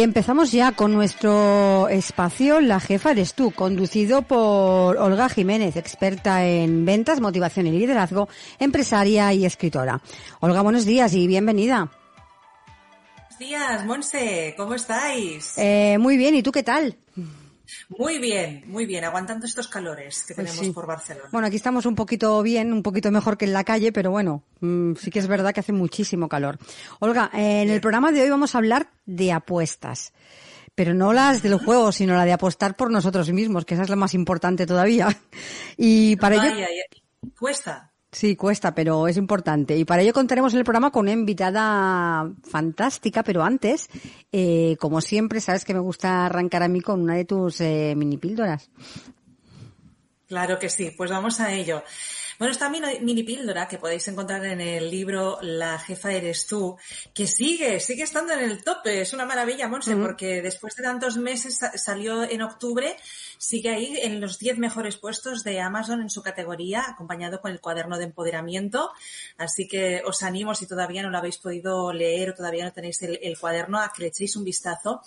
Y empezamos ya con nuestro espacio La jefa eres tú, conducido por Olga Jiménez, experta en ventas, motivación y liderazgo, empresaria y escritora. Olga, buenos días y bienvenida. Buenos días, Monse, ¿cómo estáis? Eh, muy bien, ¿y tú qué tal? Muy bien, muy bien, aguantando estos calores que Pues tenemos sí. por Barcelona. Bueno, aquí estamos un poquito bien, un poquito mejor que en la calle, pero bueno, mm, sí que es verdad que hace muchísimo calor. Olga, eh, en el programa de hoy vamos a hablar de apuestas. Pero no las del juego, sino la de apostar por nosotros mismos, que esa es la más importante todavía. Y para ello. Cuesta. Sí, cuesta, pero es importante. Y para ello contaremos en el programa con una invitada fantástica, pero antes, eh, como siempre, sabes que me gusta arrancar a mí con una de tus eh, mini píldoras. Claro que sí, pues vamos a ello. Bueno, esta mini, píldora que podéis encontrar en el libro La jefa eres tú, que sigue, sigue estando en el tope. Es una maravilla, Monse, porque después de tantos meses sa- salió en octubre, sigue ahí en los 10 mejores puestos de Amazon en su categoría, acompañado con el cuaderno de empoderamiento. Así que os animo, si todavía no lo habéis podido leer o todavía no tenéis el, el cuaderno, a que le echéis un vistazo.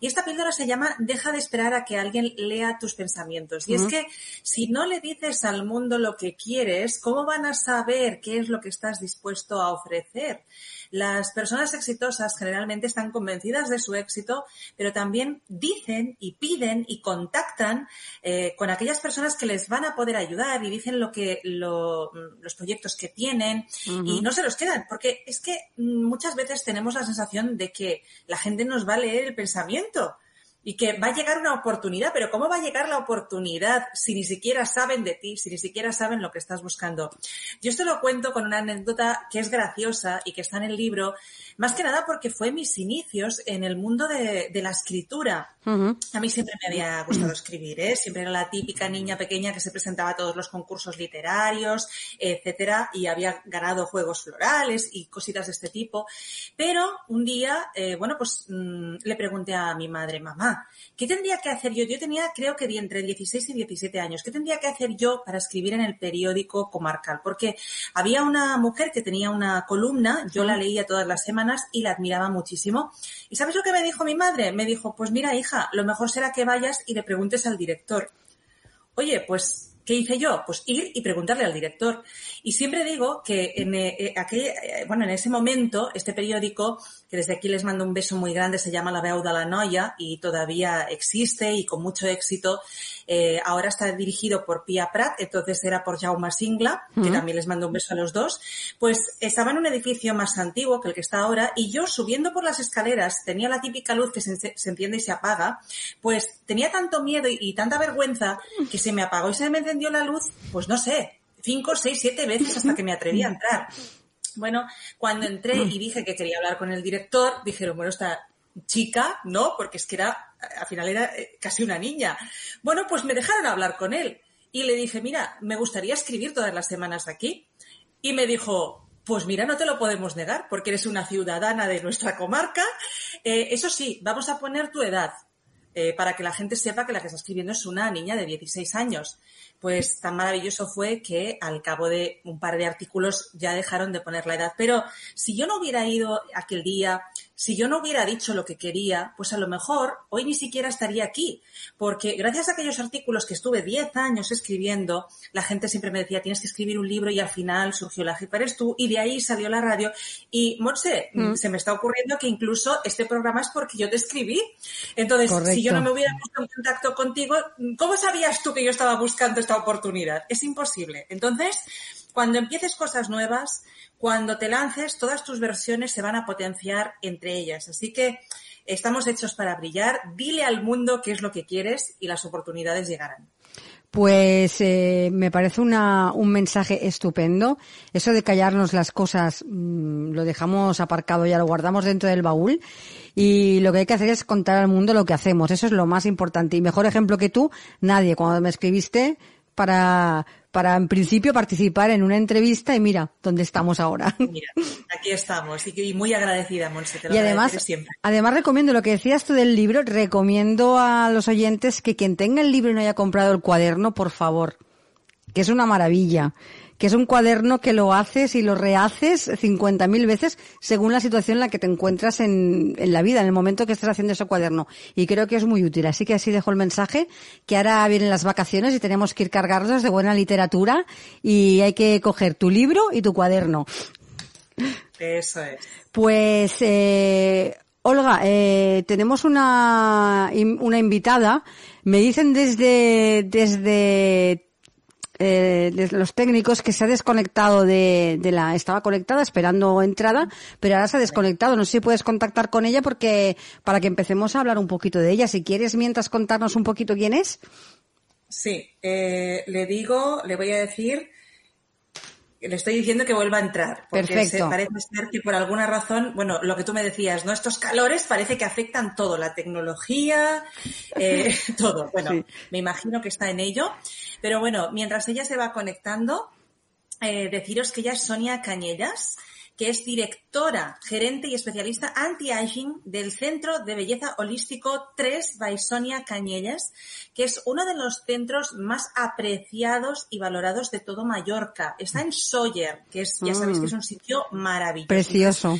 Y esta píldora se llama Deja de esperar a que alguien lea tus pensamientos. Y es que si no le dices al mundo lo que quieres, ¿cómo van a saber qué es lo que estás dispuesto a ofrecer? Las personas exitosas generalmente están convencidas de su éxito, pero también dicen y piden y contactan eh, con aquellas personas que les van a poder ayudar y dicen lo que lo- los proyectos que tienen y no se los quedan, porque es que mm, muchas veces tenemos la sensación de que la gente nos va a leer el pensamiento y que va a llegar una oportunidad, pero ¿cómo va a llegar la oportunidad si ni siquiera saben de ti, si ni siquiera saben lo que estás buscando? Yo esto lo cuento con una anécdota que es graciosa y que está en el libro, más que nada porque fue mis inicios en el mundo de, de la escritura. A mí siempre me había gustado escribir, ¿eh? Siempre era la típica niña pequeña que se presentaba a todos los concursos literarios, etcétera, y había ganado juegos florales y cositas de este tipo. Pero un día, eh, bueno, pues mm, le pregunté a mi madre, mamá, ¿qué tendría que hacer yo? Yo tenía, creo que entre 16 y 17 años. ¿Qué tendría que hacer yo para escribir en el periódico comarcal? Porque había una mujer que tenía una columna, yo la leía todas las semanas y la admiraba muchísimo. ¿Y sabes lo que me dijo mi madre? Me dijo, pues mira, hija, lo mejor será que vayas y le preguntes al director. Oye, pues, ¿qué hice yo? Pues ir y preguntarle al director. Y siempre digo que en, eh, eh, aquel, eh, bueno, en ese momento, este periódico, que desde aquí les mando un beso muy grande, se llama La Veu de la Noia y todavía existe y con mucho éxito. Eh, ahora está dirigido por Pia Prat, entonces era por Jaume Singla, que Ujú. también les mando un beso a los dos. Pues estaba en un edificio más antiguo que el que está ahora y yo subiendo por las escaleras tenía la típica luz que se, se enciende y se apaga, pues tenía tanto miedo y, y tanta vergüenza que se me apagó y se me encendió la luz, pues no sé, cinco, seis, siete veces hasta que me atreví a entrar. Bueno, cuando entré y dije que quería hablar con el director, dijeron, bueno, esta chica, ¿no? Porque es que era, al final era eh, casi una niña. Bueno, pues me dejaron hablar con él y le dije, mira, me gustaría escribir todas las semanas aquí. Y me dijo, pues mira, no te lo podemos negar porque eres una ciudadana de nuestra comarca. Eh, eso sí, vamos a poner tu edad. Eh, para que la gente sepa que la que está escribiendo es una niña de 16 años pues tan maravilloso fue que al cabo de un par de artículos ya dejaron de poner la edad. Pero si yo no hubiera ido aquel día, si yo no hubiera dicho lo que quería, pues a lo mejor hoy ni siquiera estaría aquí, porque gracias a aquellos artículos que estuve 10 años escribiendo, la gente siempre me decía, tienes que escribir un libro y al final surgió la jefa eres tú y de ahí salió la radio. Y, Monse, mm. se me está ocurriendo que incluso este programa es porque yo te escribí. Entonces, si yo no me hubiera puesto en contacto contigo, ¿cómo sabías tú que yo estaba buscando esta oportunidad. Es imposible. Entonces, cuando empieces cosas nuevas, cuando te lances, todas tus versiones se van a potenciar entre ellas. Así que estamos hechos para brillar. Dile al mundo qué es lo que quieres y las oportunidades llegarán. Pues eh, me parece una, un mensaje estupendo. Eso de callarnos las cosas mm, lo dejamos aparcado, ya lo guardamos dentro del baúl. Y lo que hay que hacer es contar al mundo lo que hacemos. Eso es lo más importante. Y mejor ejemplo que tú, nadie. Cuando me escribiste, para, para en principio participar en una entrevista y mira dónde estamos ahora. Mira, aquí estamos y muy agradecida, Monse. y además, siempre. además recomiendo lo que decías tú del libro, recomiendo a los oyentes que quien tenga el libro y no haya comprado el cuaderno, por favor, que es una maravilla que es un cuaderno que lo haces y lo rehaces 50.000 veces según la situación en la que te encuentras en, en, la vida, en el momento que estás haciendo ese cuaderno. Y creo que es muy útil. Así que así dejo el mensaje, que ahora vienen las vacaciones y tenemos que ir cargados de buena literatura y hay que coger tu libro y tu cuaderno. Eso es. Pues, eh, Olga, eh, tenemos una, una invitada. Me dicen desde, desde eh, de los técnicos que se ha desconectado de, de, la, estaba conectada esperando entrada, pero ahora se ha desconectado. No sé si puedes contactar con ella porque, para que empecemos a hablar un poquito de ella. Si quieres, mientras contarnos un poquito quién es. Sí, eh, le digo, le voy a decir, le estoy diciendo que vuelva a entrar. Porque Perfecto. parece ser que por alguna razón, bueno, lo que tú me decías, ¿no? Estos calores parece que afectan todo, la tecnología, eh, todo. Bueno, me imagino que está en ello. Pero bueno, mientras ella se va conectando, eh, deciros que ella es Sonia Cañellas, que es directora, gerente y especialista anti-aging del Centro de Belleza Holístico 3 by Sonia Cañellas, que es uno de los centros más apreciados y valorados de todo Mallorca. Está en Sawyer, que es, ya sabéis que es un sitio maravilloso. Precioso.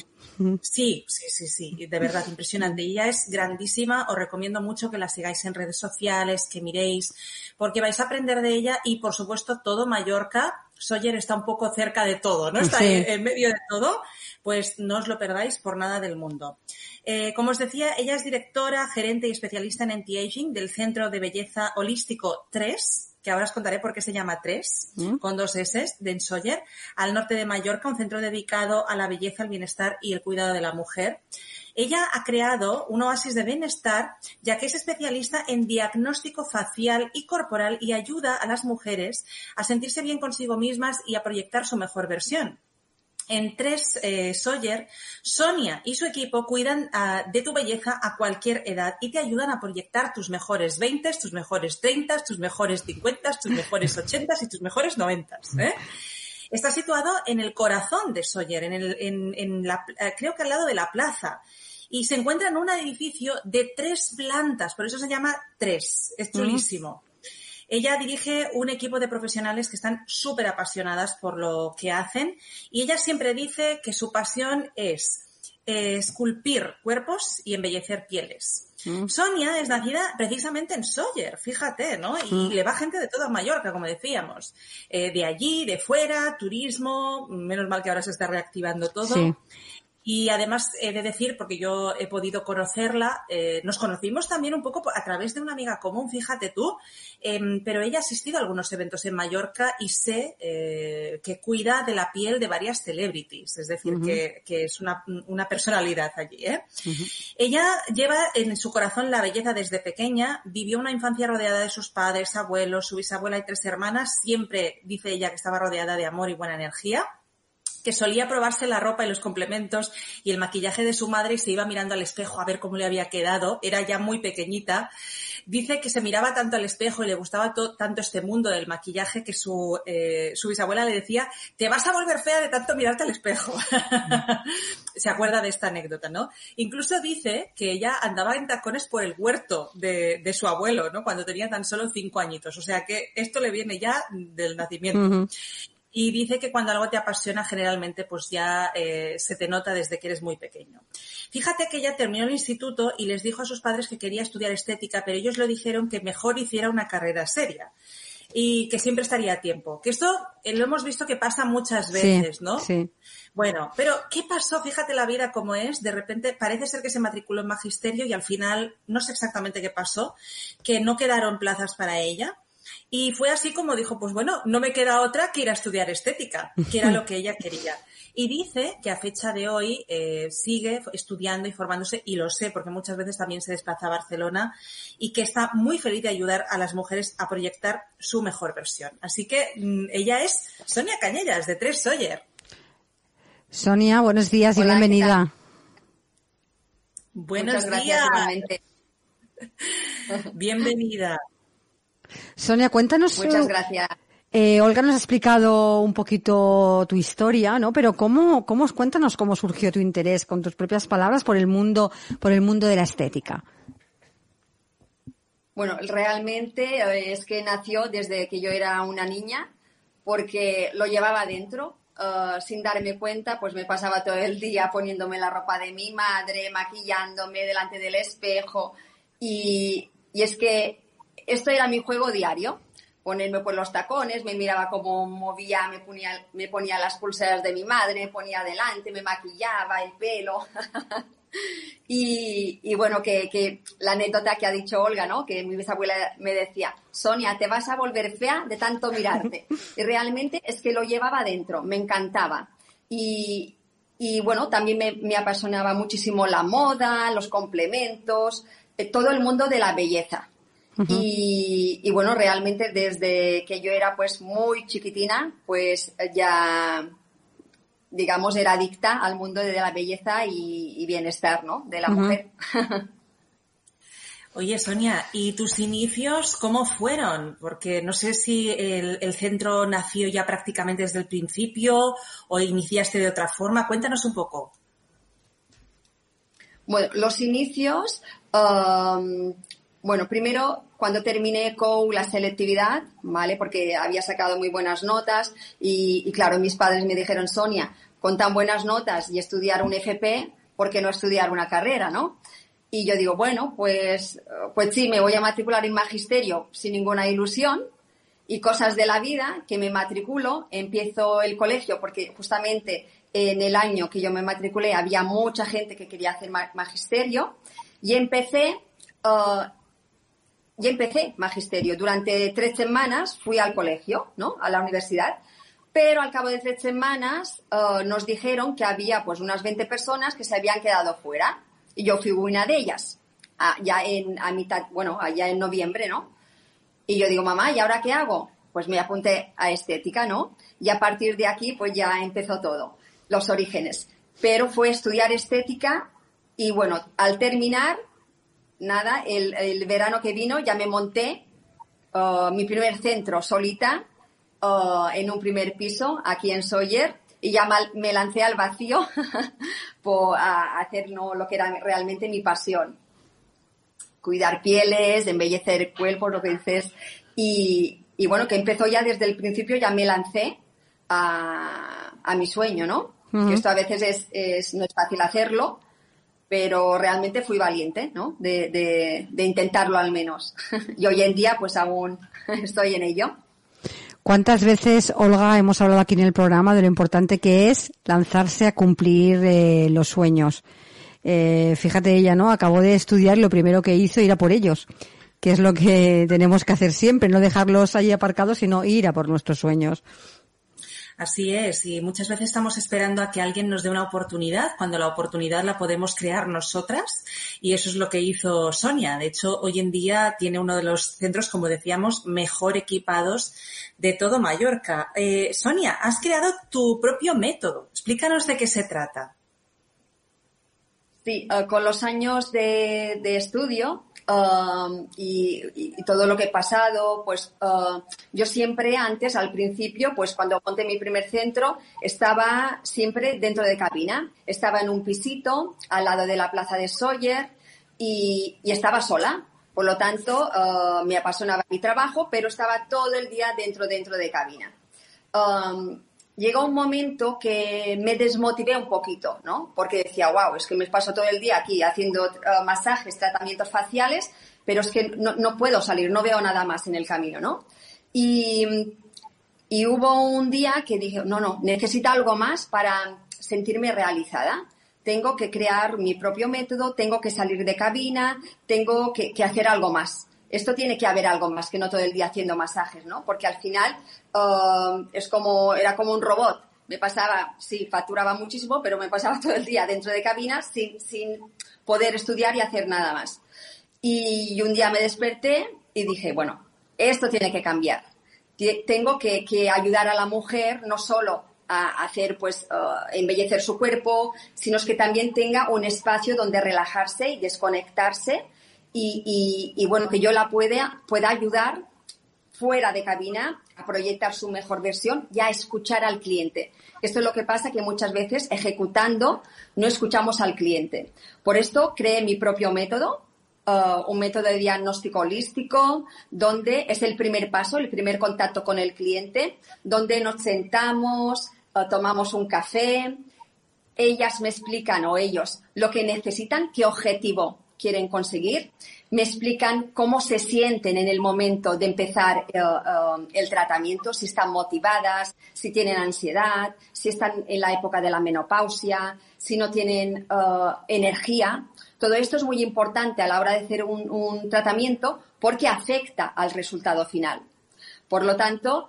Sí, sí, sí, sí, de verdad, impresionante. Ella es grandísima, os recomiendo mucho que la sigáis en redes sociales, que miréis, porque vais a aprender de ella y, por supuesto, todo Mallorca, Sawyer está un poco cerca de todo, ¿no? Está en, medio de todo, pues no os lo perdáis por nada del mundo. Eh, como os decía, ella es directora, gerente y especialista en anti-aging del Centro de Belleza Holístico 3, que ahora os contaré por qué se llama 3, ¿Mm? con dos S, de Ensoyer, al norte de Mallorca, un centro dedicado a la belleza, el bienestar y el cuidado de la mujer. Ella ha creado un oasis de bienestar, ya que es especialista en diagnóstico facial y corporal y ayuda a las mujeres a sentirse bien consigo mismas y a proyectar su mejor versión en tres eh, Sawyer, Sonia y su equipo cuidan ah, de tu belleza a cualquier edad y te ayudan a proyectar tus mejores 20, tus mejores 30, tus mejores 50, tus mejores 80 y tus mejores 90. ¿eh? Está situado en el corazón de Sawyer, en el, en, la, eh, creo que al lado de la plaza. Y se encuentra en un edificio de tres plantas, por eso se llama Tres. Es chulísimo. Ella dirige un equipo de profesionales que están súper apasionadas por lo que hacen y ella siempre dice que su pasión es esculpir cuerpos y embellecer pieles. Mm. Sonia es nacida precisamente en Sawyer, fíjate, ¿no? Y mm. le va gente de toda Mallorca, como decíamos. Eh, de allí, de fuera, turismo, menos mal que ahora se está reactivando todo. Y además he de decir, porque yo he podido conocerla, eh, nos conocimos también un poco a través de una amiga común, fíjate tú, em, pero ella ha asistido a algunos eventos en Mallorca y sé eh, que cuida de la piel de varias celebrities, es decir, que, es una, personalidad allí. ¿eh? Ella lleva en su corazón la belleza desde pequeña, vivió una infancia rodeada de sus padres, abuelos, su bisabuela y tres hermanas, siempre dice ella que estaba rodeada de amor y buena energía que solía probarse la ropa y los complementos y el maquillaje de su madre y se iba mirando al espejo a ver cómo le había quedado. Era ya muy pequeñita. Dice que se miraba tanto al espejo y le gustaba tanto este mundo del maquillaje que su, eh, su bisabuela le decía, te vas a volver fea de tanto mirarte al espejo. se acuerda de esta anécdota, ¿no? Incluso dice que ella andaba en tacones por el huerto de su abuelo, ¿no? Cuando tenía tan solo cinco añitos. O sea que esto le viene ya del nacimiento. Y dice que cuando algo te apasiona, generalmente, pues ya eh, se te nota desde que eres muy pequeño. Fíjate que ella terminó el instituto y les dijo a sus padres que quería estudiar estética, pero ellos le dijeron que mejor hiciera una carrera seria y que siempre estaría a tiempo. Que esto eh, lo hemos visto que pasa muchas veces, ¿no? Sí. Bueno, pero ¿qué pasó? Fíjate la vida como es. De repente parece ser que se matriculó en magisterio y al final no sé exactamente qué pasó, que no quedaron plazas para ella. Y fue así como dijo, pues bueno, no me queda otra que ir a estudiar estética, que era lo que ella quería. Y dice que a fecha de hoy eh, sigue estudiando y formándose, y lo sé porque muchas veces también se desplaza a Barcelona, y que está muy feliz de ayudar a las mujeres a proyectar su mejor versión. Así que mm, ella es Sonia Cañellas, de Tres Sawyer. Sonia, buenos días y bienvenida. Buenos días. Bienvenida. Sonia, cuéntanos. Muchas gracias. Eh, Olga nos ha explicado un poquito tu historia, ¿no? Pero cómo, cómo, cuéntanos cómo surgió tu interés con tus propias palabras por el mundo, por el mundo de la estética. Bueno, realmente eh, es que nació desde que yo era una niña, porque lo llevaba dentro. Uh, sin darme cuenta, pues me pasaba todo el día poniéndome la ropa de mi madre, maquillándome delante del espejo. Y, y es que esto era mi juego diario ponerme por los tacones, me miraba cómo movía, me ponía, me ponía las pulseras de mi madre, me ponía adelante, me maquillaba el pelo. y, bueno, que, la anécdota que ha dicho Olga, ¿no? Que mi bisabuela me decía, Sonia, te vas a volver fea de tanto mirarte. Y realmente es que lo llevaba dentro, me encantaba. Y, bueno, también me, apasionaba muchísimo la moda, los complementos, eh, todo el mundo de la belleza y, bueno, realmente desde que yo era pues muy chiquitina, pues ya, digamos, era adicta al mundo de la belleza y, bienestar, ¿no? De la mujer. Oye, Sonia, ¿y tus inicios cómo fueron? Porque no sé si el, el, centro nació ya prácticamente desde el principio o iniciaste de otra forma. Cuéntanos un poco. Bueno, los inicios, um, bueno, primero cuando terminé con la selectividad, ¿vale? Porque había sacado muy buenas notas y, claro, mis padres me dijeron, Sonia, con tan buenas notas y estudiar un FP, ¿por qué no estudiar una carrera, no? Y yo digo, bueno, pues, pues sí, me voy a matricular en magisterio sin ninguna ilusión y cosas de la vida que me matriculo, empiezo el colegio porque justamente en el año que yo me matriculé había mucha gente que quería hacer magisterio y empecé uh, y empecé magisterio. Durante tres semanas fui al colegio, ¿no? A la universidad. Pero al cabo de tres semanas eh, nos dijeron que había pues unas 20 personas que se habían quedado fuera. Y yo fui una de ellas. ya en, a mitad, bueno, allá en noviembre, ¿no? Y yo digo, mamá, ¿y ahora qué hago? Pues me apunté a estética, ¿no? Y a partir de aquí, pues ya empezó todo, los orígenes. Pero fue estudiar estética y bueno, al terminar nada, el, verano que vino ya me monté uh, mi primer centro solita uh, en un primer piso aquí en Sawyer y ya me lancé al vacío por, a hacer lo que era realmente mi pasión. Cuidar pieles, embellecer el cuerpo, lo que dices. Y, bueno, que empezó ya desde el principio, ya me lancé a, mi sueño, ¿no? Que esto a veces es, no es fácil hacerlo, pero realmente fui valiente, ¿no? De, de, intentarlo al menos. y hoy en día, pues aún estoy en ello. ¿Cuántas veces, Olga, hemos hablado aquí en el programa de lo importante que es lanzarse a cumplir eh, los sueños? Eh, fíjate ella, ¿no? Acabó de estudiar y lo primero que hizo ir a por ellos, que es lo que tenemos que hacer siempre, no dejarlos allí aparcados, sino ir a por nuestros sueños. Así es, y muchas veces estamos esperando a que alguien nos dé una oportunidad, cuando la oportunidad la podemos crear nosotras, y eso es lo que hizo Sonia. De hecho, hoy en día tiene uno de los centros, como decíamos, mejor equipados de todo Mallorca. Eh, Sonia, has creado tu propio método. Explícanos de qué se trata. Sí, eh, con los años de, estudio um, y, todo lo que he pasado, pues uh, yo siempre antes, al principio, pues cuando monté mi primer centro, estaba siempre dentro de cabina. Estaba en un pisito al lado de la plaza de Sawyer y, estaba sola. Por lo tanto, uh, me apasionaba mi trabajo, pero estaba todo el día dentro, dentro de cabina. Um, llegó un momento que me desmotivé un poquito, ¿no? Porque decía, wow, es que me paso todo el día aquí haciendo eh, masajes, tratamientos faciales, pero es que no, puedo salir, no veo nada más en el camino, ¿no? Y, y hubo un día que dije, no, no, necesito algo más para sentirme realizada. Tengo que crear mi propio método, tengo que salir de cabina, tengo que hacer algo más esto tiene que haber algo más que no todo el día haciendo masajes, ¿no? Porque al final um, es como, era como un robot. Me pasaba, sí, facturaba muchísimo, pero me pasaba todo el día dentro de cabina sin, sin poder estudiar y hacer nada más. Y un día me desperté y dije, bueno, esto tiene que cambiar. Tengo que, ayudar a la mujer no solo a hacer, pues, uh, embellecer su cuerpo, sino que también tenga un espacio donde relajarse y desconectarse y, bueno, que yo la pueda, pueda ayudar fuera de cabina a proyectar su mejor versión y a escuchar al cliente. Esto es lo que pasa que muchas veces ejecutando no escuchamos al cliente. Por esto creé mi propio método, uh, un método de diagnóstico holístico, donde es el primer paso, el primer contacto con el cliente, donde nos sentamos, uh, tomamos un café, ellas me explican o ellos lo que necesitan, qué objetivo quieren conseguir, me explican cómo se sienten en el momento de empezar eh, eh, el tratamiento, si están motivadas, si tienen ansiedad, si están en la época de la menopausia, si no tienen eh, energía. Todo esto es muy importante a la hora de hacer un, tratamiento porque afecta al resultado final. Por lo tanto,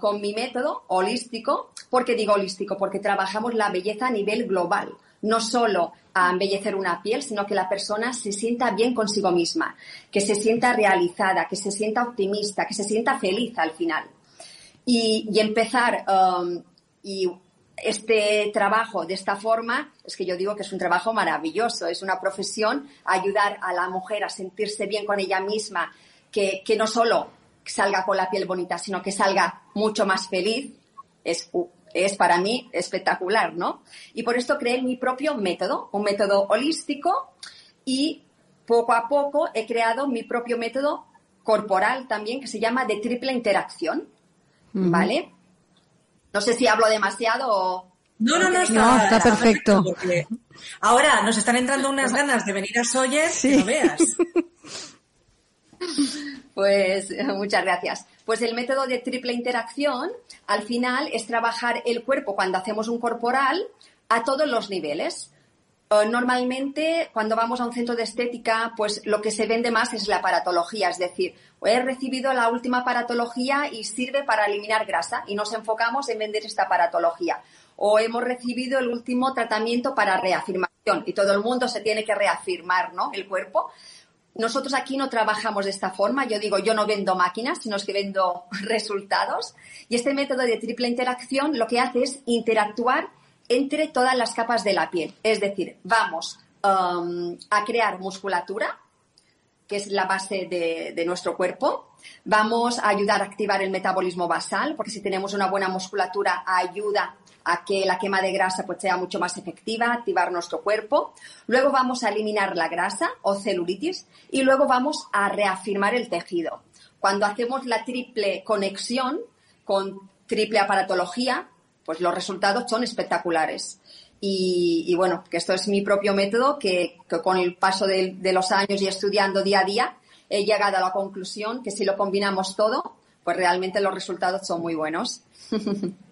con mi método holístico, ¿por qué digo holístico? Porque trabajamos la belleza a nivel global no solo a embellecer una piel, sino que la persona se sienta bien consigo misma, que se sienta realizada, que se sienta optimista, que se sienta feliz al final. Y, empezar um, este trabajo de esta forma, es que yo digo que es un trabajo maravilloso, es una profesión, ayudar a la mujer a sentirse bien con ella misma, que, que no solo salga con la piel bonita, sino que salga mucho más feliz, es es para mí espectacular, ¿no? Y por esto creé mi propio método, un método holístico y poco a poco he creado mi propio método corporal también que se llama de triple interacción, ¿vale? No sé si hablo demasiado o... No, no, no, está, perfecto. ahora nos están entrando unas ganas de venir a Sawyer sí. no veas. Pues muchas gracias. Pues el método de triple interacción al final es trabajar el cuerpo cuando hacemos un corporal a todos los niveles. Eh, normalmente, cuando vamos a un centro de estética, pues lo que se vende más es la aparatología, es decir, he recibido la última aparatología y sirve para eliminar grasa y nos enfocamos en vender esta aparatología. O hemos recibido el último tratamiento para reafirmación y todo el mundo se tiene que reafirmar, ¿no? El cuerpo. Nosotros aquí no trabajamos de esta forma. Yo digo, yo no vendo máquinas, sino que vendo resultados. Y este método de triple interacción lo que hace es interactuar entre todas las capas de la piel. Es decir, vamos um, a crear musculatura, que es la base de, de, nuestro cuerpo. Vamos a ayudar a activar el metabolismo basal, porque si tenemos una buena musculatura ayuda a que la quema de grasa pues, sea mucho más efectiva, activar nuestro cuerpo. Luego vamos a eliminar la grasa o celulitis y luego vamos a reafirmar el tejido. Cuando hacemos la triple conexión con triple aparatología, pues los resultados son espectaculares. Y, bueno, que esto es mi propio método que, con el paso de, de los años y estudiando día a día he llegado a la conclusión que si lo combinamos todo, pues realmente los resultados son muy buenos.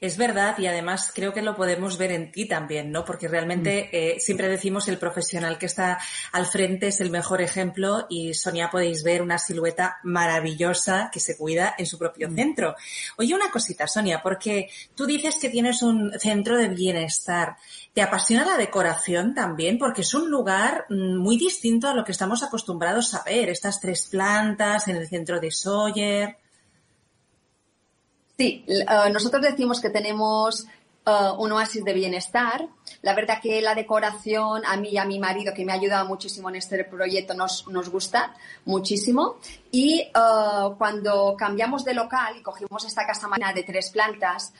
Es verdad y además creo que lo podemos ver en ti también, ¿no? Porque realmente mm. eh, siempre decimos el profesional que está al frente es el mejor ejemplo y Sonia podéis ver una silueta maravillosa que se cuida en su propio mm. centro. Oye, una cosita, Sonia, porque tú dices que tienes un centro de bienestar. ¿Te apasiona la decoración también? Porque es un lugar mm, muy distinto a lo que estamos acostumbrados a ver. Estas tres plantas en el centro de Sawyer. Sí, eh, nosotros decimos que tenemos eh, un oasis de bienestar. La verdad que la decoración a mí y a mi marido, que me ha ayudado muchísimo en este proyecto, nos, nos gusta muchísimo. Y eh, cuando cambiamos de local y cogimos esta casa marina de tres plantas,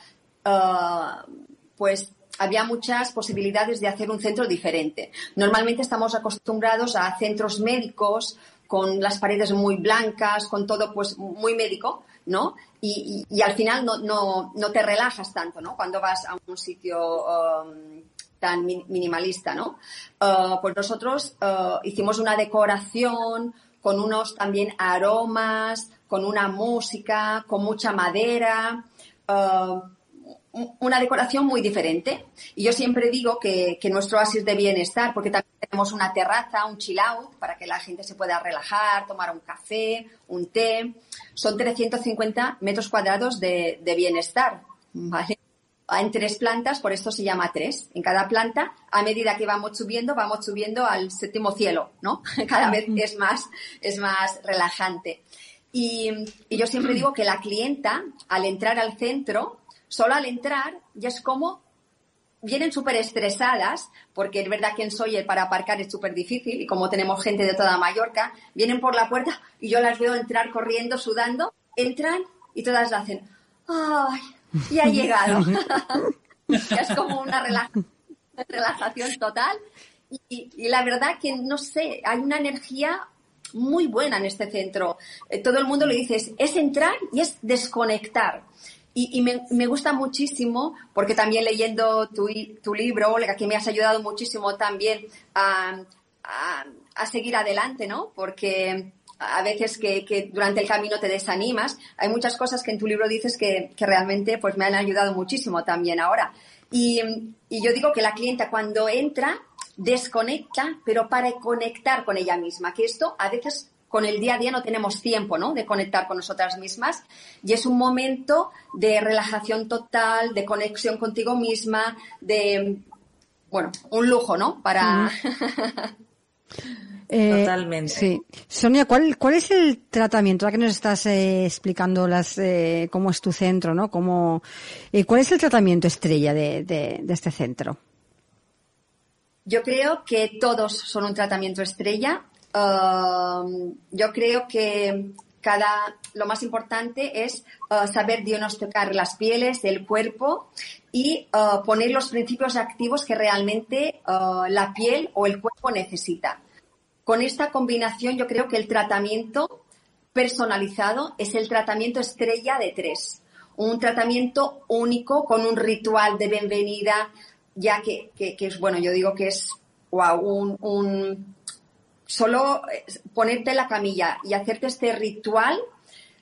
pues había muchas posibilidades de hacer un centro diferente. Normalmente estamos acostumbrados a centros médicos con las paredes muy blancas, con todo pues muy médico, ¿no? Y, al final no, no, no, te relajas tanto, ¿no? Cuando vas a un sitio um, tan minimalista, ¿no? Uh, pues nosotros uh, hicimos una decoración con unos también aromas, con una música, con mucha madera. Uh, una decoración muy diferente. Y yo siempre digo que, nuestro oasis de bienestar, porque también tenemos una terraza, un chill out, para que la gente se pueda relajar, tomar un café, un té. Son 350 metros cuadrados de, bienestar, ¿vale? En tres plantas, por esto se llama tres. En cada planta, a medida que vamos subiendo, vamos subiendo al séptimo cielo, ¿no? Cada vez es más, es más relajante. Y yo siempre digo que la clienta, al entrar al centro, Solo al entrar ya es como vienen súper estresadas, porque es verdad que en Soyer para aparcar es súper difícil y como tenemos gente de toda Mallorca, vienen por la puerta y yo las veo entrar corriendo, sudando, entran y todas la hacen, ¡ay! Ya ha llegado. es como una relajación total. Y, y, la verdad que, no sé, hay una energía muy buena en este centro. Eh, todo el mundo le dice, es entrar y es desconectar. Y, me, gusta muchísimo porque también leyendo tu, libro, Olga, que me has ayudado muchísimo también a, a, seguir adelante, ¿no? Porque a veces que, durante el camino te desanimas. Hay muchas cosas que en tu libro dices que, que realmente pues me han ayudado muchísimo también ahora. Y, y, yo digo que la clienta cuando entra desconecta, pero para conectar con ella misma, que esto a veces con el día a día no tenemos tiempo, ¿no? De conectar con nosotras mismas y es un momento de relajación total, de conexión contigo misma, de, bueno, un lujo, ¿no? Para... Eh, Totalmente. Sí. Sonia, ¿cuál, ¿cuál es el tratamiento? Ya que nos estás eh, explicando las, eh, cómo es tu centro, ¿no? Cómo, ¿Cuál es el tratamiento estrella de, de, de, este centro? Yo creo que todos son un tratamiento estrella. Yo creo que cada, lo más importante es uh, saber diagnosticar las pieles, el cuerpo y uh, poner los principios activos que realmente uh, la piel o el cuerpo necesita. Con esta combinación yo creo que el tratamiento personalizado es el tratamiento estrella de tres. Un tratamiento único con un ritual de bienvenida, ya que, que, es, bueno, yo digo que es wow, un solo eh, ponerte la camilla y hacerte este ritual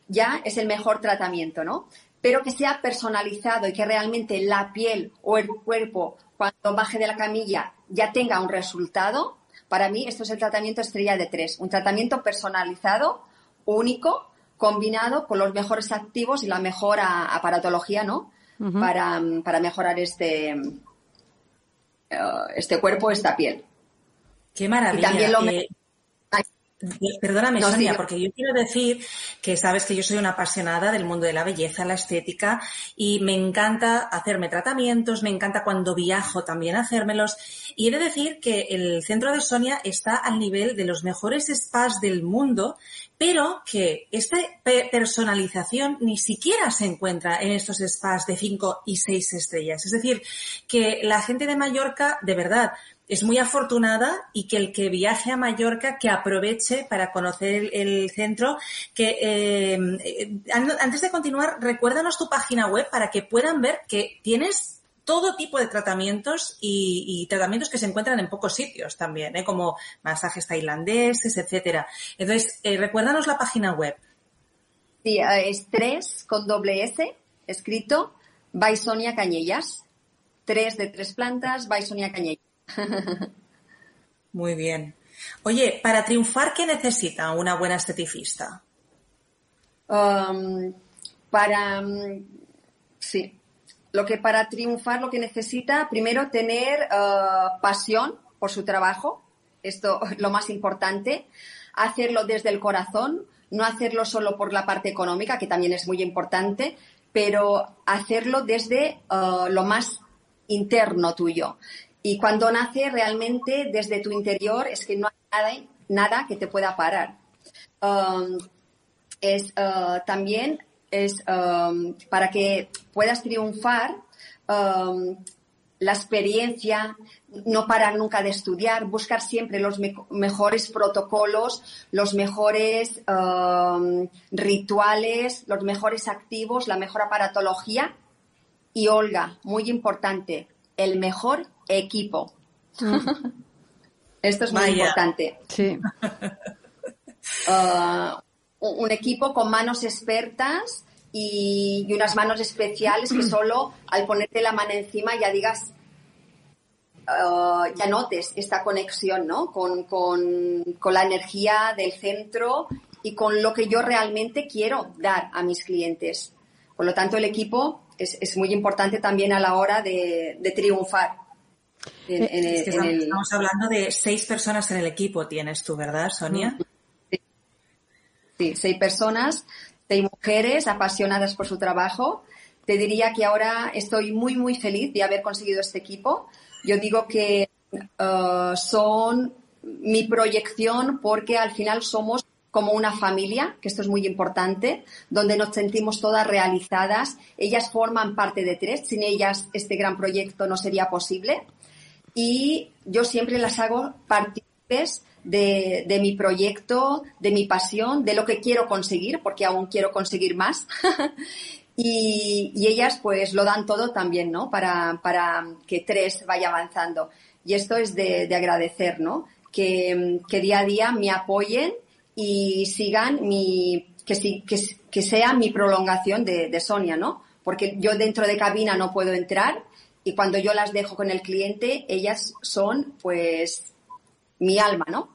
ya es el mejor tratamiento, ¿no? Pero que sea personalizado y que realmente la piel o el cuerpo, cuando baje de la camilla, ya tenga un resultado. Para mí, esto es el tratamiento estrella de tres. Un tratamiento personalizado, único, combinado con los mejores activos y la mejor aparatología, ¿no? para, para, mejorar este, eh, este cuerpo, esta piel. Qué maravilla. también lo eh, Perdóname, Sonia, porque yo quiero decir que sabes que yo soy una apasionada del mundo de la belleza, la estética, y me encanta hacerme tratamientos, me encanta cuando viajo también hacérmelos. Y he de decir que el centro de Sonia está al nivel de los mejores spas del mundo, pero que esta personalización ni siquiera se encuentra en estos spas de 5 y 6 estrellas. Es decir, que la gente de Mallorca, de verdad, es muy afortunada y que el que viaje a Mallorca que aproveche para conocer el, centro. Que eh, antes de continuar, recuérdanos tu página web para que puedan ver que tienes todo tipo de tratamientos y, tratamientos que se encuentran en pocos sitios también, ¿eh? como masajes tailandeses, etcétera. Entonces, eh, recuérdanos la página web. Sí, es tres con doble S, escrito, by Sonia Cañellas. Tres de tres plantas, by Sonia Cañellas. Muy bien. Oye, para triunfar, ¿qué necesita una buena esteticista? Um, para, um, sí, lo que para triunfar lo que necesita, primero tener uh, pasión por su trabajo, esto lo más importante, hacerlo desde el corazón, no hacerlo solo por la parte económica, que también es muy importante, pero hacerlo desde uh, lo más interno tuyo. Y cuando nace realmente desde tu interior es que no hay nada, que te pueda parar. Um, es uh, también es um, para que puedas triunfar um, la experiencia, no parar nunca de estudiar, buscar siempre los mejores protocolos, los mejores rituales, los mejores activos, la mejor aparatología. Y Olga, muy importante, el mejor equipo. Esto es muy importante. Sí. Uh, un equipo con manos expertas y, unas manos especiales que solo al ponerte la mano encima ya digas, uh, ya notes esta conexión ¿no? Con, con, con, la energía del centro y con lo que yo realmente quiero dar a mis clientes. Por lo tanto, el equipo es, es muy importante también a la hora de, de triunfar. Estamos, hablando de seis personas en el equipo, tienes tú, ¿verdad, Sonia? Sí, seis personas, seis mujeres apasionadas por su trabajo. Te diría que ahora estoy muy, muy feliz de haber conseguido este equipo. Yo digo que uh, son mi proyección porque al final somos como una familia, que esto es muy importante, donde nos sentimos todas realizadas. Ellas forman parte de tres, sin ellas este gran proyecto no sería posible. Y yo siempre las hago partícipes de, de, mi proyecto, de mi pasión, de lo que quiero conseguir, porque aún quiero conseguir más. y, y, ellas pues lo dan todo también, ¿no? Para, para que tres vaya avanzando. Y esto es de, de agradecer, ¿no? Que, que día a día me apoyen y sigan mi, que, que, que sea mi prolongación de, de, Sonia, ¿no? Porque yo dentro de cabina no puedo entrar y cuando yo las dejo con el cliente, ellas son, pues, mi alma, ¿no?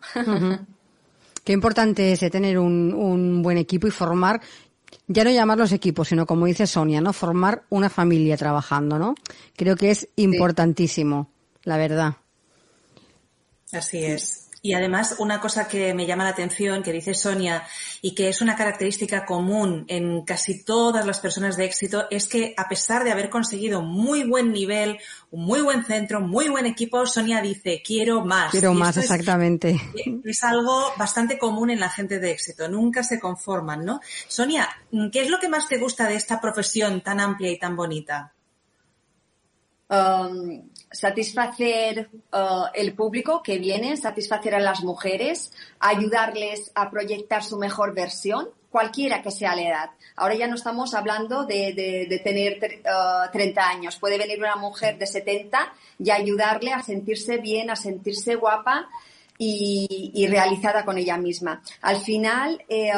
Qué importante es tener un, un buen equipo y formar, ya no llamar los equipos, sino como dice Sonia, ¿no? Formar una familia trabajando, ¿no? Creo que es importantísimo, sí. la verdad. Así es. Y además, una cosa que me llama la atención, que dice Sonia, y que es una característica común en casi todas las personas de éxito, es que a pesar de haber conseguido muy buen nivel, un muy buen centro, muy buen equipo, Sonia dice, quiero más. Quiero más, exactamente. Es, es, algo bastante común en la gente de éxito, nunca se conforman, ¿no? Sonia, ¿qué es lo que más te gusta de esta profesión tan amplia y tan bonita? Um, satisfacer uh, el público que viene, satisfacer a las mujeres, ayudarles a proyectar su mejor versión, cualquiera que sea la edad. Ahora ya no estamos hablando de, de, tener uh, 30 años. Puede venir una mujer de 70 y ayudarle a sentirse bien, a sentirse guapa y, y realizada con ella misma. Al final, eh,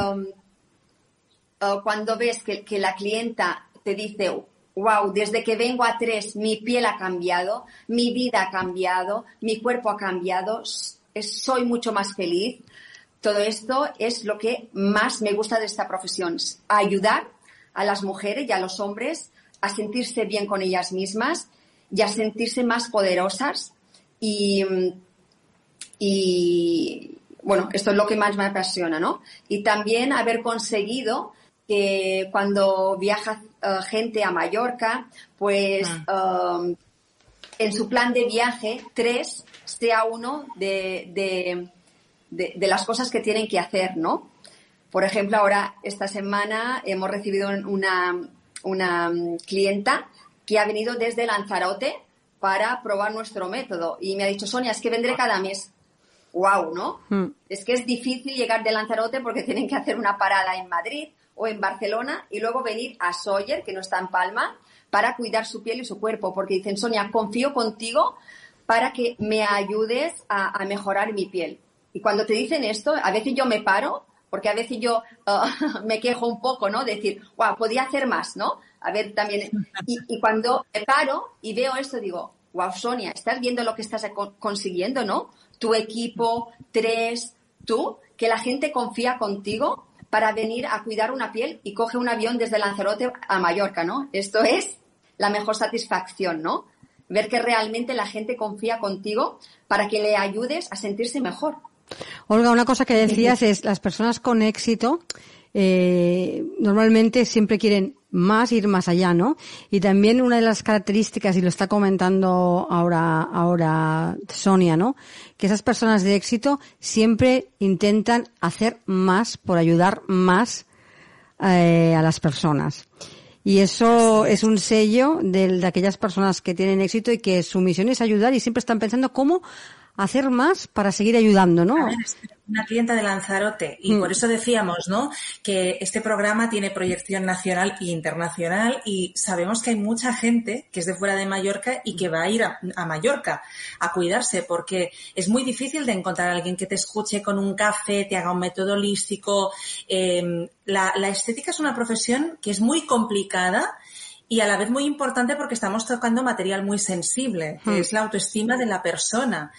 cuando ves que, que la clienta te dice, wow, desde que vengo a tres, mi piel ha cambiado, mi vida ha cambiado, mi cuerpo ha cambiado, soy mucho más feliz. Todo esto es lo que más me gusta de esta profesión, ayudar a las mujeres y a los hombres a sentirse bien con ellas mismas y a sentirse más poderosas y, y bueno, esto es lo que más me apasiona, ¿no? Y también haber conseguido que cuando viaja uh, gente a Mallorca, pues ah. um, en su plan de viaje, tres sea uno de, de, de, de, las cosas que tienen que hacer, ¿no? Por ejemplo, ahora, esta semana hemos recibido una, una um, clienta que ha venido desde Lanzarote para probar nuestro método y me ha dicho, Sonia, es que vendré cada mes. ¡Wow! ¿no? Mm. Es que es difícil llegar de Lanzarote porque tienen que hacer una parada en Madrid, o en Barcelona y luego venir a Sawyer, que no está en Palma, para cuidar su piel y su cuerpo, porque dicen, Sonia, confío contigo para que me ayudes a, mejorar mi piel. Y cuando te dicen esto, a veces yo me paro porque a veces yo uh, me quejo un poco, ¿no? Decir, wow, podía hacer más, ¿no? A ver, también. Y, y cuando me paro y veo esto, digo, wow, Sonia, estás viendo lo que estás consiguiendo, ¿no? Tu equipo, tres, tú, que la gente confía contigo para venir a cuidar una piel y coge un avión desde Lanzarote a Mallorca, ¿no? Esto es la mejor satisfacción, ¿no? Ver que realmente la gente confía contigo para que le ayudes a sentirse mejor. Olga, una cosa que decías es, las personas con éxito eh, normalmente siempre quieren más, ir más allá, ¿no? Y también una de las características, y lo está comentando ahora, ahora Sonia, ¿no? Que esas personas de éxito siempre intentan hacer más por ayudar más eh, a las personas. Y eso es un sello de, de aquellas personas que tienen éxito y que su misión es ayudar y siempre están pensando cómo hacer más para seguir ayudando, ¿no? Una clienta de Lanzarote y mm. por eso decíamos, ¿no? Que este programa tiene proyección nacional e internacional y sabemos que hay mucha gente que es de fuera de Mallorca y que va a ir a, Mallorca a cuidarse porque es muy difícil de encontrar a alguien que te escuche con un café, te haga un método holístico. Em, la, la estética es una profesión que es muy complicada y a la vez muy importante porque estamos tocando material muy sensible, que hmm. es la autoestima de la persona.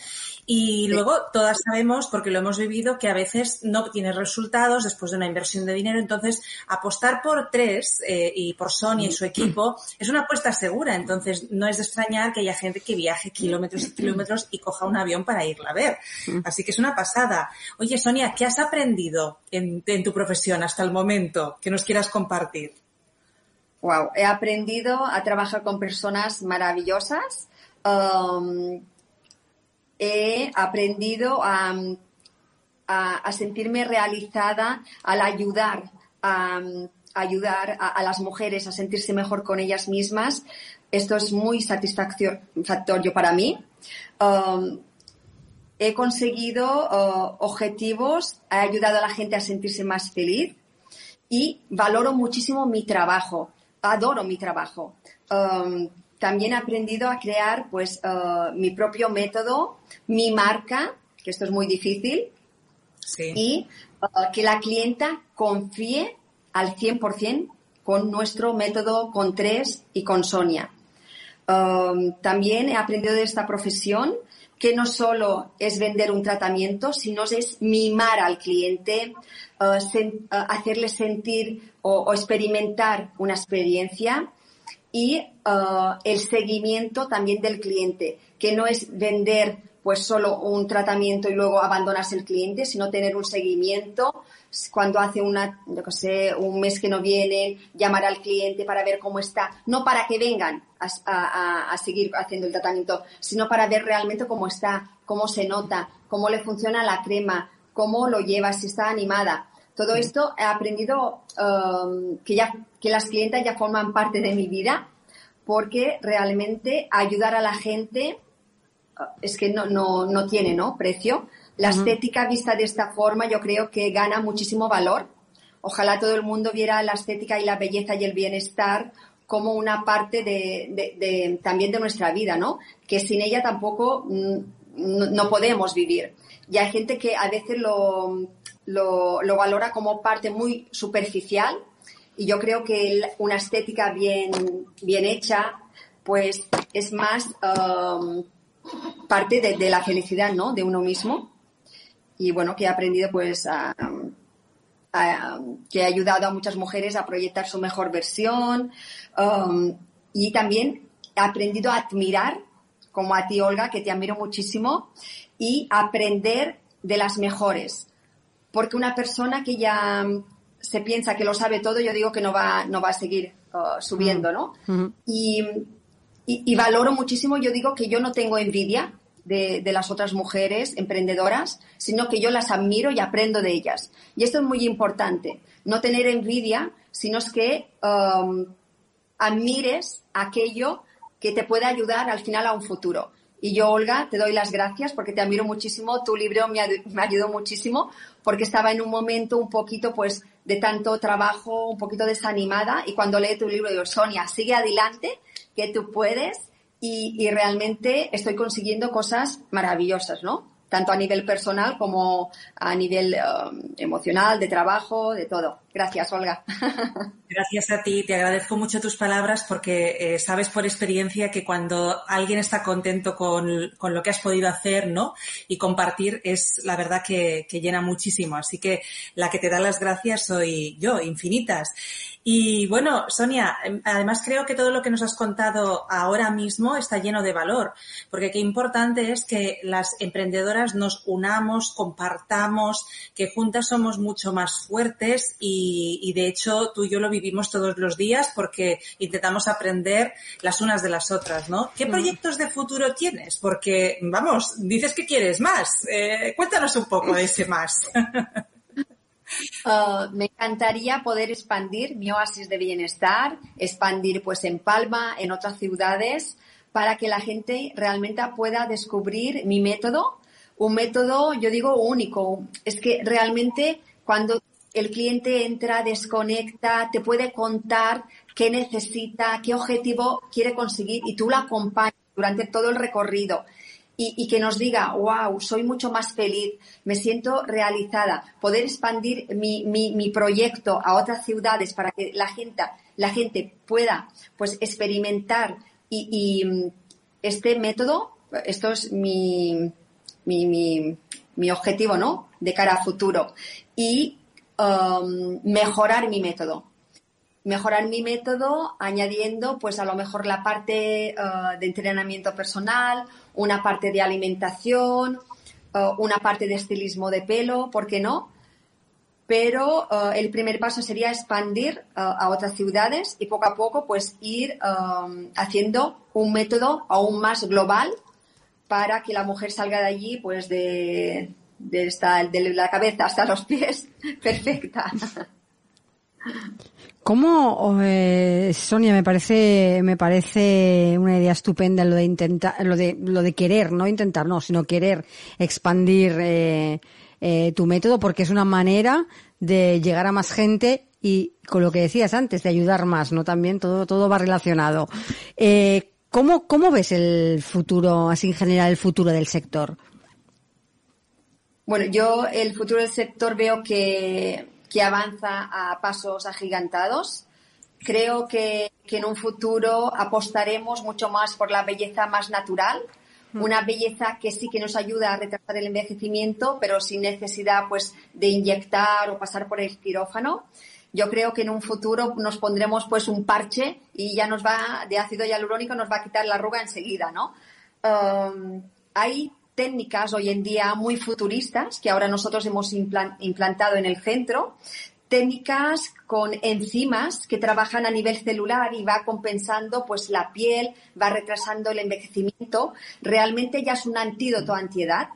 Y luego todas sabemos, porque lo hemos vivido, que a veces no obtienes resultados después de una inversión de dinero. Entonces, apostar por tres eh, y por Sony y su equipo es una apuesta segura. Entonces, no es de extrañar que haya gente que viaje kilómetros y kilómetros y coja un avión para irla a ver. Hmm. Así que es una pasada. Oye, Sonia, ¿qué has aprendido en, en tu profesión hasta el momento que nos quieras compartir? Wow, he aprendido a trabajar con personas maravillosas. Um, he aprendido a, sentirme realizada al ayudar, a, ayudar a, las mujeres a sentirse mejor con ellas mismas. Esto es muy satisfactorio para mí. Um, he conseguido uh, objetivos, he ayudado a la gente a sentirse más feliz y valoro muchísimo mi trabajo adoro mi trabajo. Um, también he aprendido a crear pues uh, mi propio método, mi marca, que esto es muy difícil, y uh, que la clienta confíe al 100% con nuestro método, con Tres y con Sonia. Um, también he aprendido de esta profesión que no solo es vender un tratamiento, sino es mimar al cliente, uh, uh, hacerle sentir o, experimentar una experiencia y uh, el seguimiento también del cliente, que no es vender pues solo un tratamiento y luego abandonarse el cliente, sino tener un seguimiento. Cuando hace una, yo sé, un mes que no vienen, llamar al cliente para ver cómo está, no para que vengan a, seguir haciendo el tratamiento, sino para ver realmente cómo está, cómo se nota, cómo le funciona la crema, cómo lo lleva, si está animada. Todo esto he aprendido um, que ya que las clientas ya forman parte de mi vida porque realmente ayudar a la gente es que no, no, no tiene ¿no? precio. La estética vista de esta forma yo creo que gana muchísimo valor. Ojalá todo el mundo viera la estética y la belleza y el bienestar como una parte de, también de nuestra vida, ¿no? Que sin ella tampoco mm, no, podemos vivir. Y hay gente que a veces lo, lo, valora como parte muy superficial y yo creo que una estética bien, bien hecha pues es más um, parte de, la felicidad, ¿no? De uno mismo. Y bueno, que he aprendido pues a, que he ayudado a muchas mujeres a proyectar su mejor versión. Um, y también he aprendido a admirar, como a ti, Olga, que te admiro muchísimo, y aprender de las mejores. Porque una persona que ya se piensa que lo sabe todo, yo digo que no va, no va a seguir uh, subiendo, ¿no? Y y, valoro muchísimo, yo digo que yo no tengo envidia de, las otras mujeres emprendedoras, sino que yo las admiro y aprendo de ellas. Y esto es muy importante, no tener envidia, sino es que um, admires aquello que te puede ayudar al final a un futuro. Y yo, Olga, te doy las gracias porque te admiro muchísimo. Tu libro me, me ayudó muchísimo porque estaba en un momento un poquito, pues, de tanto trabajo, un poquito desanimada. Y cuando leí tu libro, digo, Sonia, sigue adelante que tú puedes y, realmente estoy consiguiendo cosas maravillosas, ¿no? tanto a nivel personal como a nivel um, emocional, de trabajo, de todo. Gracias, Olga. Gracias a ti, te agradezco mucho tus palabras porque eh, sabes por experiencia que cuando alguien está contento con, con, lo que has podido hacer, ¿no? Y compartir es la verdad que, que llena muchísimo. Así que la que te da las gracias soy yo, infinitas. Y bueno, Sonia, em, además creo que todo lo que nos has contado ahora mismo está lleno de valor, porque qué importante es que las emprendedoras nos unamos, compartamos, que juntas somos mucho más fuertes y, y de hecho tú y yo lo vivimos todos los días porque intentamos aprender las unas de las otras, ¿no? ¿Qué mm. proyectos de futuro tienes? Porque, vamos, dices que quieres más. Eh, cuéntanos un poco de ese más. Uh, me encantaría poder expandir mi oasis de bienestar, expandir pues en Palma, en otras ciudades, para que la gente realmente pueda descubrir mi método, un método, yo digo, único. Es que realmente cuando el cliente entra, desconecta, te puede contar qué necesita, qué objetivo quiere conseguir y tú la acompañas durante todo el recorrido y, que nos diga, wow, soy mucho más feliz, me siento realizada, poder expandir mi, mi, proyecto a otras ciudades para que la gente, la gente pueda pues experimentar y, mm, este método, esto es mi, mi, mi, objetivo, ¿no? De cara a futuro. Y um, mejorar mi método mejorar mi método añadiendo pues a lo mejor la parte uh, de entrenamiento personal, una parte de alimentación, uh, una parte de estilismo de pelo, ¿por qué no? Pero uh, el primer paso sería expandir a otras ciudades y poco a poco pues ir um, haciendo un método aún más global para que la mujer salga de allí pues de, de, esta, de la cabeza hasta los pies perfecta. ¿Cómo, eh, Sonia, me parece, me parece una idea estupenda lo de intentar, lo de, lo de querer, no intentar, no, sino querer expandir eh, eh, tu método porque es una manera de llegar a más gente y con lo que decías antes, de ayudar más, ¿no? También todo, todo va relacionado. ¿cómo, ¿Cómo ves el futuro, así en general, el futuro del sector? Bueno, yo el futuro del sector veo que que avanza a pasos agigantados. Creo que, en un futuro apostaremos mucho más por la belleza más natural, mm. una belleza que sí que nos ayuda a retrasar el envejecimiento, pero sin necesidad pues de inyectar o pasar por el quirófano. Yo creo que en un futuro nos pondremos pues un parche y ya nos va de ácido hialurónico nos va a quitar la arruga enseguida, ¿no? Um, hay técnicas hoy en día muy futuristas que ahora nosotros hemos implantado en el centro, técnicas con enzimas que trabajan a nivel celular y va compensando pues la piel, va retrasando el envejecimiento. Realmente ya es un antídoto a antiedad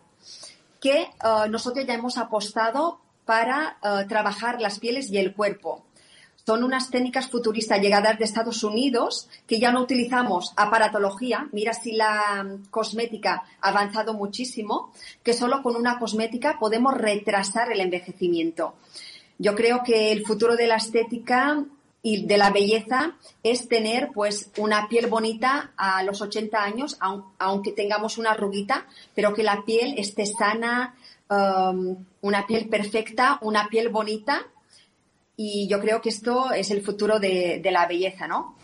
que eh, nosotros ya hemos apostado para eh, trabajar las pieles y el cuerpo. Son unas técnicas futuristas llegadas de Estados Unidos que ya no utilizamos aparatología. Mira si la mm, cosmética ha avanzado muchísimo, que solo con una cosmética podemos retrasar el envejecimiento. Yo creo que el futuro de la estética y de la belleza es tener pues una piel bonita a los 80 años, aunque tengamos una arruguita, pero que la piel esté sana, um, una piel perfecta, una piel bonita y yo creo que esto es el futuro de, de la belleza, ¿no?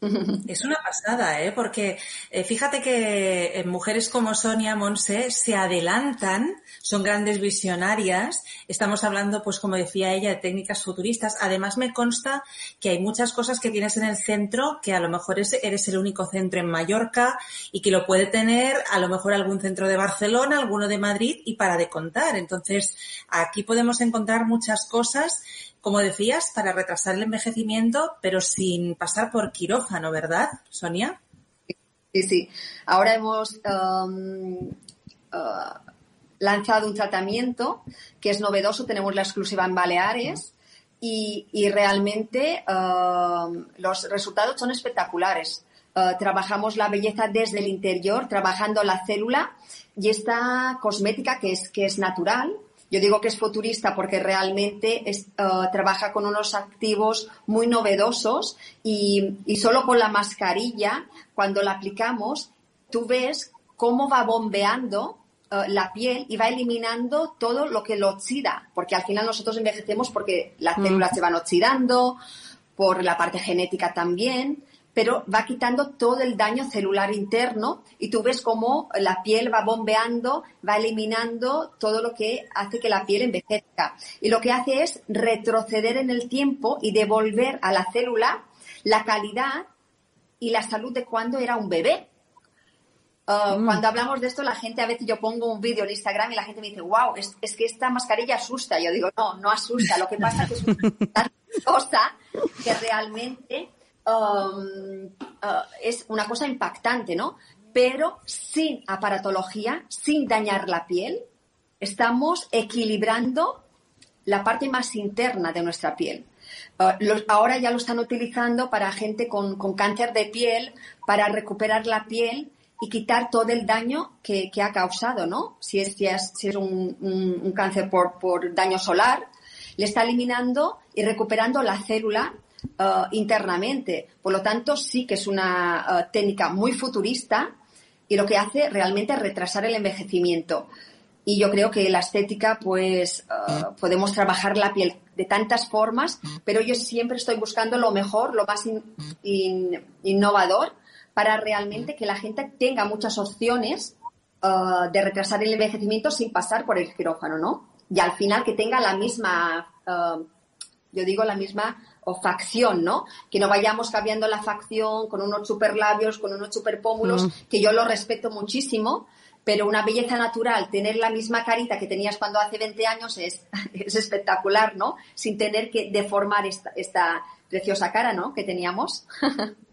Es una pasada, ¿eh? Porque eh, fíjate que eh, mujeres como Sonia Monse se adelantan, son grandes visionarias. Estamos hablando, pues como decía ella, de técnicas futuristas. Además me consta que hay muchas cosas que tienes en el centro que a lo mejor eres el único centro en Mallorca y que lo puede tener a lo mejor algún centro de Barcelona, alguno de Madrid y para de contar. Entonces aquí podemos encontrar muchas cosas como decías, para retrasar el envejecimiento, pero sin pasar por quirófano, ¿verdad, Sonia? Sí, sí. Ahora hemos um, uh, lanzado un tratamiento que es novedoso, tenemos la exclusiva en Baleares y, realmente um, los resultados son espectaculares. Uh, trabajamos la belleza desde el interior, trabajando la célula y esta cosmética que es, que es natural, yo digo que es futurista porque realmente es, eh, trabaja con unos activos muy novedosos y, y solo con la mascarilla, cuando la aplicamos, tú ves cómo va bombeando eh, la piel y va eliminando todo lo que lo oxida, porque al final nosotros envejecemos porque las Mm. células se van oxidando, por la parte genética también, pero va quitando todo el daño celular interno y tú ves cómo la piel va bombeando, va eliminando todo lo que hace que la piel envejezca. Y lo que hace es retroceder en el tiempo y devolver a la célula la calidad y la salud de cuando era un bebé. Uh, Cuando hablamos de esto, la gente a veces yo pongo un vídeo en Instagram y la gente me dice, wow, es, es que esta mascarilla asusta. Yo digo, no, no asusta. Lo que pasa es que es una cosa que realmente um, uh, es una cosa impactante, ¿no? Pero sin aparatología, sin dañar la piel, estamos equilibrando la parte más interna de nuestra piel. Uh, ahora ya lo están utilizando para gente con, con, cáncer de piel, para recuperar la piel y quitar todo el daño que, que ha causado, ¿no? Si es, si es, si es un, un, un, cáncer por, por daño solar, le está eliminando y recuperando la célula uh, internamente. Por lo tanto, sí que es una uh, técnica muy futurista y lo que hace realmente es retrasar el envejecimiento. Y yo creo que la estética, pues, uh, podemos trabajar la piel de tantas formas, pero yo siempre estoy buscando lo mejor, lo más in, in, innovador para realmente que la gente tenga muchas opciones uh, de retrasar el envejecimiento sin pasar por el quirófano, ¿no? Y al final que tenga la misma, uh, yo digo la misma facción, ¿no? Que no vayamos cambiando la facción con unos super labios, con unos super pómulos, mm. que yo lo respeto muchísimo, pero una belleza natural, tener la misma carita que tenías cuando hace 20 años es, es espectacular, ¿no? Sin tener que deformar esta, esta preciosa cara, ¿no? Que teníamos.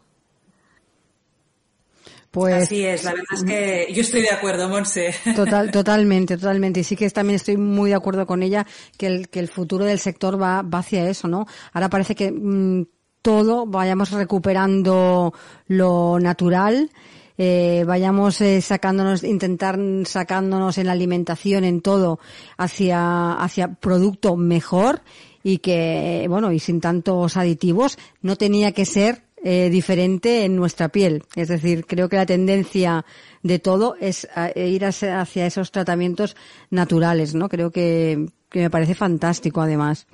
Pues, Así es, la verdad es que yo estoy de acuerdo, Monse. Total, totalmente, totalmente. Y sí que también estoy muy de acuerdo con ella que el, que el futuro del sector va, va hacia eso, ¿no? Ahora parece que mmm, todo vayamos recuperando lo natural, eh, vayamos eh, sacándonos, intentar sacándonos en la alimentación, en todo, hacia, hacia producto mejor y que, bueno, y sin tantos aditivos, no tenía que ser eh, diferente en nuestra piel. Es decir, creo que la tendencia de todo es a, ir hacia, esos tratamientos naturales, ¿no? Creo que, que me parece fantástico, además.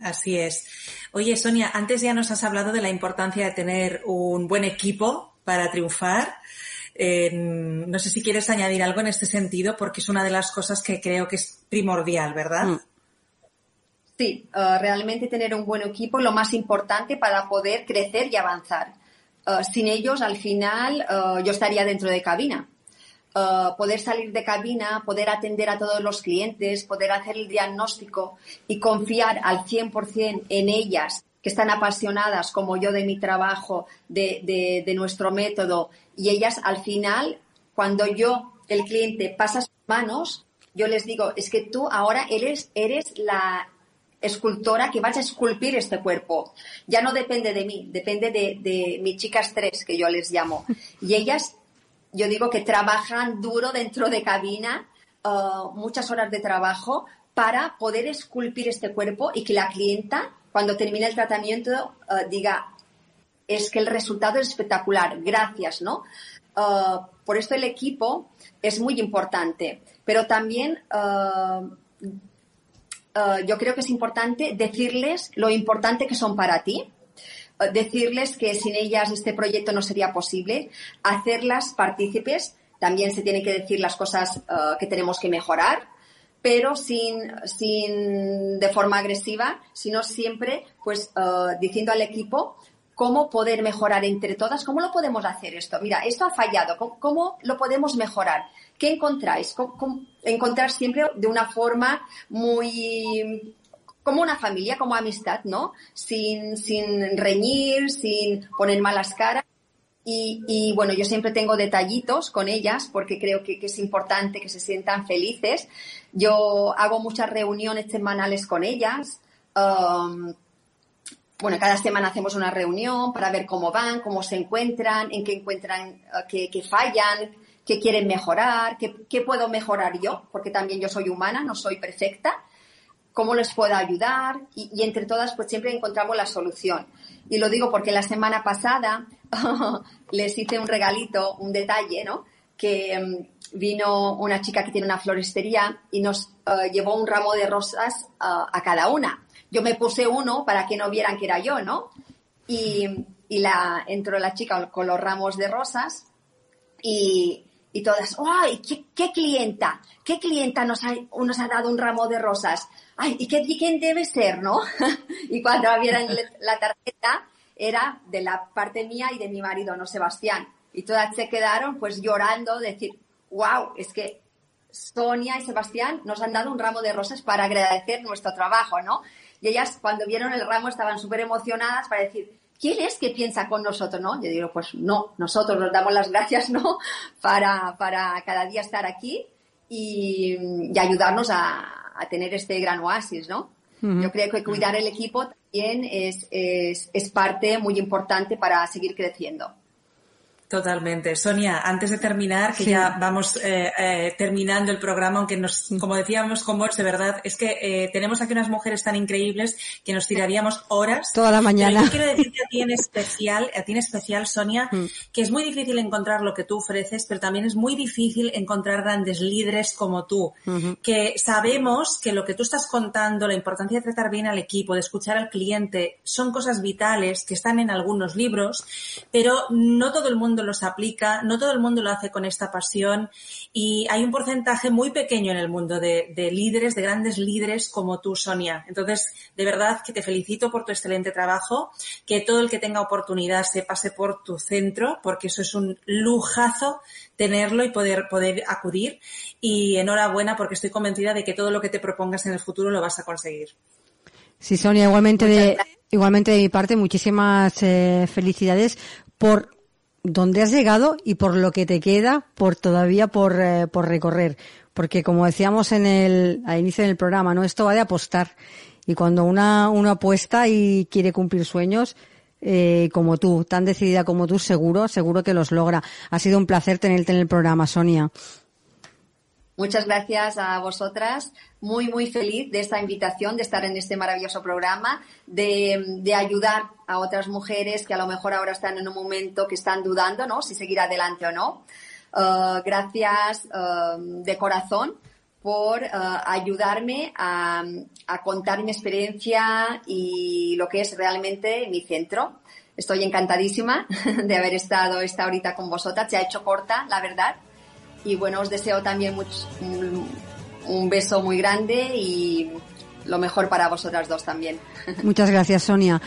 Así es. Oye, Sonia, antes ya nos has hablado de la importancia de tener un buen equipo para triunfar. Eh, no sé si quieres añadir algo en este sentido, porque es una de las cosas que creo que es primordial, ¿verdad? Mm. Sí, uh, realmente tener un buen equipo es lo más importante para poder crecer y avanzar. Uh, sin ellos, al final, uh, yo estaría dentro de cabina. poder salir de cabina, poder atender a todos los clientes, poder hacer el diagnóstico y confiar al 100% en ellas, que están apasionadas como yo de mi trabajo, de nuestro método. Y ellas, al final, cuando yo, el cliente, pasa sus manos, yo les digo, es que tú ahora eres, eres la, escultora que vas a esculpir este cuerpo. Ya no depende de mí, depende de, de mis chicas tres, que yo les llamo. Y ellas, yo digo que trabajan duro dentro de cabina, uh, muchas horas de trabajo, para poder esculpir este cuerpo y que la clienta, cuando termine el tratamiento, uh, diga, es que el resultado es espectacular, gracias, ¿no? Uh, por esto el equipo es muy importante, pero también Uh, yo creo que es importante decirles lo importante que son para ti, uh, decirles que sin ellas este proyecto no sería posible, hacerlas partícipes, también se tienen que decir las cosas uh, que tenemos que mejorar, pero sin, sin de forma agresiva, sino siempre pues diciendo al equipo cómo poder mejorar entre todas, cómo lo podemos hacer esto. Mira, esto ha fallado, ¿cómo, cómo lo podemos mejorar? ¿Qué encontráis? ¿Cómo, cómo encontrar siempre de una forma muy como una familia, como amistad, ¿no? Sin, sin reñir, sin poner malas caras. Y, y, bueno, yo siempre tengo detallitos con ellas porque creo que, que, es importante que se sientan felices. Yo hago muchas reuniones semanales con ellas. Um, bueno, cada semana hacemos una reunión para ver cómo van, cómo se encuentran, en qué encuentran que, que fallan, qué quieren mejorar, qué, puedo mejorar yo, porque también yo soy humana, no soy perfecta, cómo les puedo ayudar y, entre todas pues siempre encontramos la solución. Y lo digo porque la semana pasada les hice un regalito, un detalle, ¿no? que mm, vino una chica que tiene una floristería y nos eh, llevó un ramo de rosas eh, a cada una. Yo me puse uno para que no vieran que era yo, ¿no? Y, y la, entró la chica con los ramos de rosas y, y todas, ¡ay, qué, clienta! ¿Qué clienta nos ha, nos ha dado un ramo de rosas? ¡Ay, y qué, quién debe ser, no? y cuando vieron la tarjeta, era de la parte mía y de mi marido, no Sebastián. Y todas se quedaron pues llorando, decir, wow, es que Sonia y Sebastián nos han dado un ramo de rosas para agradecer nuestro trabajo, ¿no? Y ellas cuando vieron el ramo estaban súper emocionadas para decir, ¿quién es que piensa con nosotros, no? Yo digo, pues no, nosotros nos damos las gracias, ¿no? Para, para cada día estar aquí y, ayudarnos a, tener este gran oasis, ¿no? Yo creo que cuidar el equipo también es, es, es parte muy importante para seguir creciendo. Totalmente. Sonia, antes de terminar, que ya vamos eh, eh, terminando el programa, aunque nos, como decíamos con vos, de verdad, es que eh, tenemos aquí unas mujeres tan increíbles que nos tiraríamos horas. Toda la mañana. yo quiero decirte a ti en especial, a ti en especial, Sonia, mm. que es muy difícil encontrar lo que tú ofreces, pero también es muy difícil encontrar grandes líderes como tú, que sabemos que lo que tú estás contando, la importancia de tratar bien al equipo, de escuchar al cliente, son cosas vitales que están en algunos libros, pero no todo el mundo los aplica, no todo el mundo lo hace con esta pasión y hay un porcentaje muy pequeño en el mundo de, líderes, de grandes líderes como tú, Sonia. Entonces, de verdad que te felicito por tu excelente trabajo, que todo el que tenga oportunidad se pase por tu centro, porque eso es un lujazo tenerlo y poder, poder acudir. Y enhorabuena porque estoy convencida de que todo lo que te propongas en el futuro lo vas a conseguir. Sí, Sonia, igualmente de, igualmente de mi parte, muchísimas eh, felicidades por dónde has llegado y por lo que te queda por todavía por, eh, por recorrer. Porque como decíamos en el, al inicio del programa, ¿no? Esto va de apostar. Y cuando una, una apuesta y quiere cumplir sueños, eh, como tú, tan decidida como tú, seguro, seguro que los logra. Ha sido un placer tenerte en el programa, Sonia. Muchas gracias a vosotras. Muy, muy feliz de esta invitación, de estar en este maravilloso programa, de, ayudar a otras mujeres que a lo mejor ahora están en un momento que están dudando, ¿no? Si seguir adelante o no. Uh, gracias uh, de corazón por uh, ayudarme a, a, contar mi experiencia y lo que es realmente mi centro. Estoy encantadísima de haber estado esta horita con vosotras. Se ha hecho corta, la verdad, y bueno, os deseo también un, beso muy grande y lo mejor para vosotras dos también. Muchas gracias, Sonia.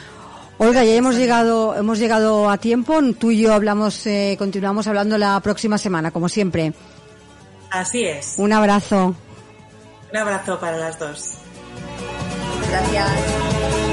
Olga, ya hemos llegado, hemos llegado a tiempo. Tú y yo hablamos, eh, continuamos hablando la próxima semana, como siempre. Así es. Un abrazo. Un abrazo para las dos. Gracias.